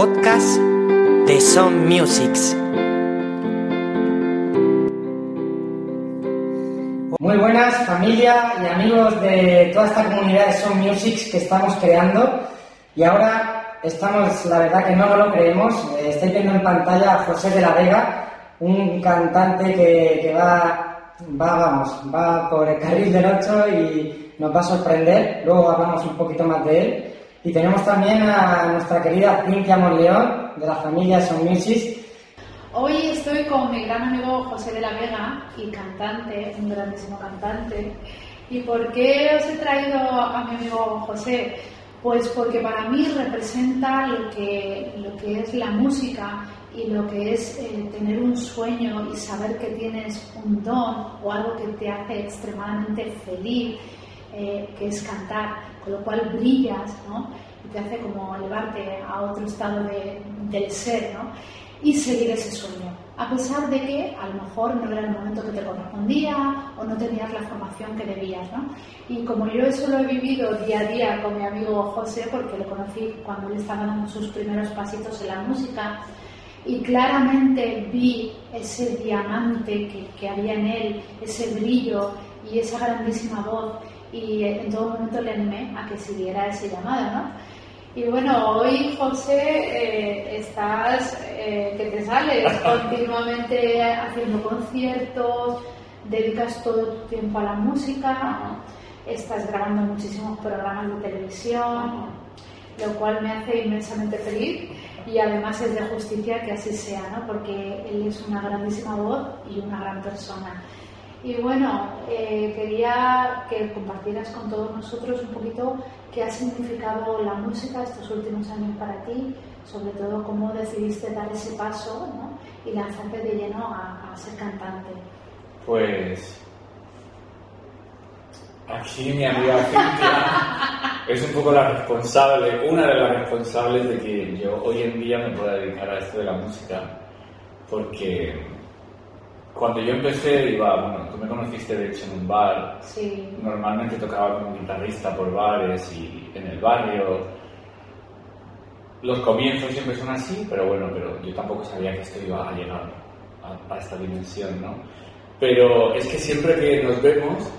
podcast de Son Musics. Muy buenas familia y amigos de toda esta comunidad de Son Musics que estamos creando y ahora estamos, la verdad que no, lo creemos, eh, estoy viendo en pantalla a José de la Vega, un cantante que, va, vamos, va por el carril del 8 y nos va a sorprender, luego hablamos un poquito más de él. Y tenemos también a nuestra querida Cintia Monleón, de la familia Son Music. Hoy estoy con mi gran amigo José de la Vega, y cantante, un grandísimo cantante. ¿Y por qué os he traído a mi amigo José? Pues porque para mí representa lo que, lo que es la música y lo que es eh, tener un sueño y saber que tienes un don o algo que te hace extremadamente feliz, eh, que es cantar, con lo cual brillas, ¿no? Y te hace como elevarte a otro estado de, del ser, ¿no? Y seguir ese sueño, a pesar de que a lo mejor no era el momento que te correspondía o no tenías la formación que debías, ¿no? Y como yo eso lo he vivido día a día con mi amigo José, porque lo conocí cuando él estaba dando sus primeros pasitos en la música, y claramente vi ese diamante que, que, había en él, ese brillo y esa grandísima voz y en todo momento le animé a que siguiera ese llamado, ¿no? Y bueno, hoy José eh, estás eh, que te sales continuamente haciendo conciertos, dedicas todo tu tiempo a la música, estás grabando muchísimos programas de televisión, lo cual me hace inmensamente feliz y además es de justicia que así sea, ¿no? porque él es una grandísima voz y una gran persona. Y bueno, eh, quería que compartieras con todos nosotros un poquito qué ha significado la música estos últimos años para ti, sobre todo cómo decidiste dar ese paso ¿no? y lanzarte de lleno a, a ser cantante. Pues aquí mi amiga Cintia es un poco la responsable, una de las responsables de que yo hoy en día me pueda dedicar a esto de la música, porque cuando yo empecé, iba, bueno, tú me conociste de hecho en un bar. Sí. Normalmente tocaba como guitarrista por bares y en el barrio. Los comienzos siempre son así, pero bueno, pero yo tampoco sabía que esto iba a llegar a, a esta dimensión, ¿no? Pero es que siempre que nos vemos,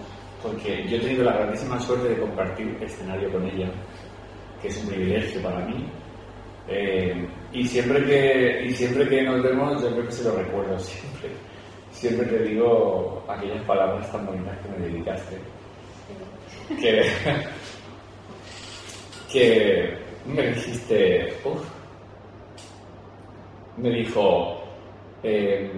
porque yo he tenido la grandísima suerte de compartir escenario con ella, que es un privilegio para mí, eh, y, siempre que, y siempre que nos vemos, yo creo que se lo recuerdo siempre siempre te digo aquellas palabras tan bonitas que me dedicaste. Que, que me dijiste, uff, me dijo, eh,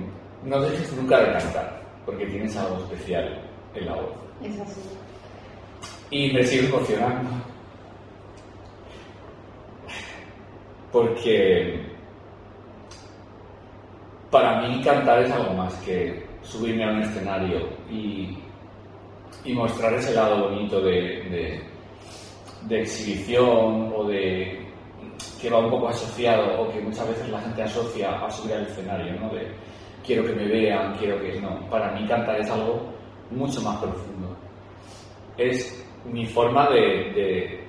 no dejes nunca de cantar, porque tienes algo especial en la voz. Es así. Y me sigo emocionando. Porque para mí cantar es algo más que subirme a un escenario y, mostrar ese lado bonito de, exhibición o de que va un poco asociado o que muchas veces la gente asocia a subir al escenario, ¿no? De quiero que me vean, quiero que no. Para mí cantar es algo mucho más profundo. Es mi forma de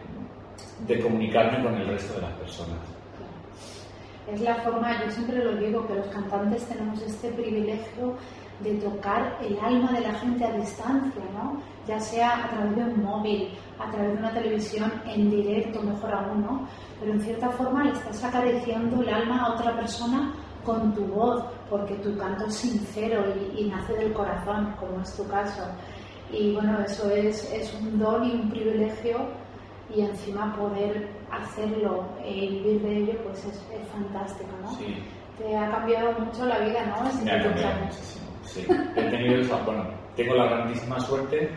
comunicarme con el resto de las personas es la forma, yo siempre lo digo, que los cantantes tenemos este privilegio de tocar el alma de la gente a distancia, ¿no? ya sea a través de un móvil, a través de una televisión, en directo, mejor aún, ¿no? pero en cierta forma le estás acariciando el alma a otra persona con tu voz, porque tu canto es sincero y, nace del corazón, como es tu caso. Y bueno, eso es, es un don y un privilegio y encima poder hacerlo y vivir de ello, pues es, es fantástico, ¿no? Sí. Te ha cambiado mucho la vida, ¿no? Desde Me ha cambiado muchísimo. Sí. He tenido esa, bueno, tengo la grandísima suerte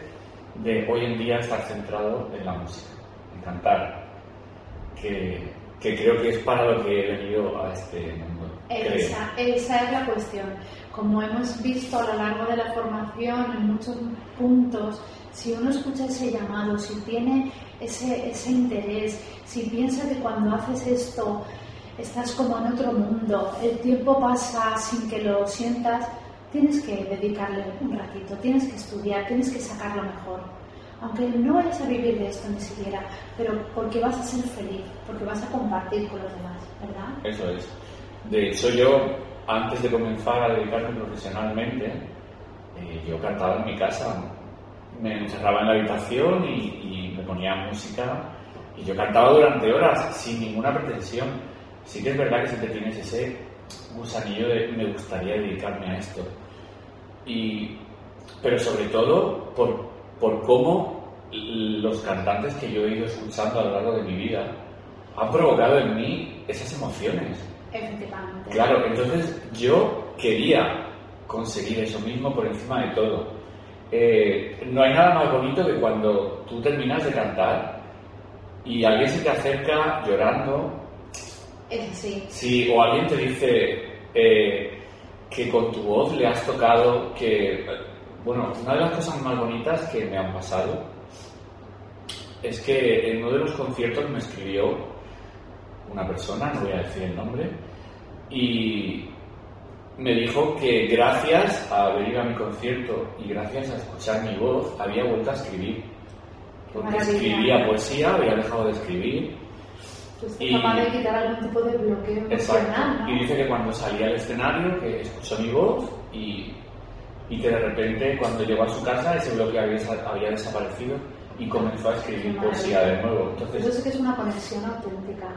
de hoy en día estar centrado en la música, en cantar, que, que creo que es para lo que he venido a este mundo. Esa, esa es la cuestión. Como hemos visto a lo largo de la formación, en muchos puntos, si uno escucha ese llamado, si tiene ese, ese interés, si piensa que cuando haces esto estás como en otro mundo, el tiempo pasa sin que lo sientas, tienes que dedicarle un ratito, tienes que estudiar, tienes que sacarlo mejor. aunque no vayas a vivir de esto ni siquiera, pero porque vas a ser feliz, porque vas a compartir con los demás, ¿verdad? Eso es. De hecho, yo, antes de comenzar a dedicarme profesionalmente, eh, yo cantaba en mi casa. Me encerraba en la habitación y, me ponía música y yo cantaba durante horas sin ninguna pretensión. Sí que es verdad que siempre tienes ese gusanillo de me gustaría dedicarme a esto. Y, pero sobre todo por, por cómo los cantantes que yo he ido escuchando a lo largo de mi vida han provocado en mí esas emociones. Efectivamente. Claro, entonces yo quería conseguir eso mismo por encima de todo. Eh, no hay nada más bonito que cuando tú terminas de cantar y alguien se te acerca llorando. Sí, o alguien te dice eh, que con tu voz le has tocado, que. Bueno, una de las cosas más bonitas que me han pasado es que en uno de los conciertos me escribió una persona, no voy a decir el nombre, y me dijo que gracias a venir a mi concierto y gracias a escuchar mi voz había vuelto a escribir. Porque Maravilla. escribía poesía, había dejado de escribir. Pues Y- capaz de quitar algún tipo de bloqueo emocional. ¿no? Y dice que cuando salía al escenario, que escuchó mi voz y, y que de repente cuando llegó a su casa ese bloqueo había, había desaparecido y comenzó a escribir poesía de nuevo. Eso Entonces, sí que es una conexión auténtica.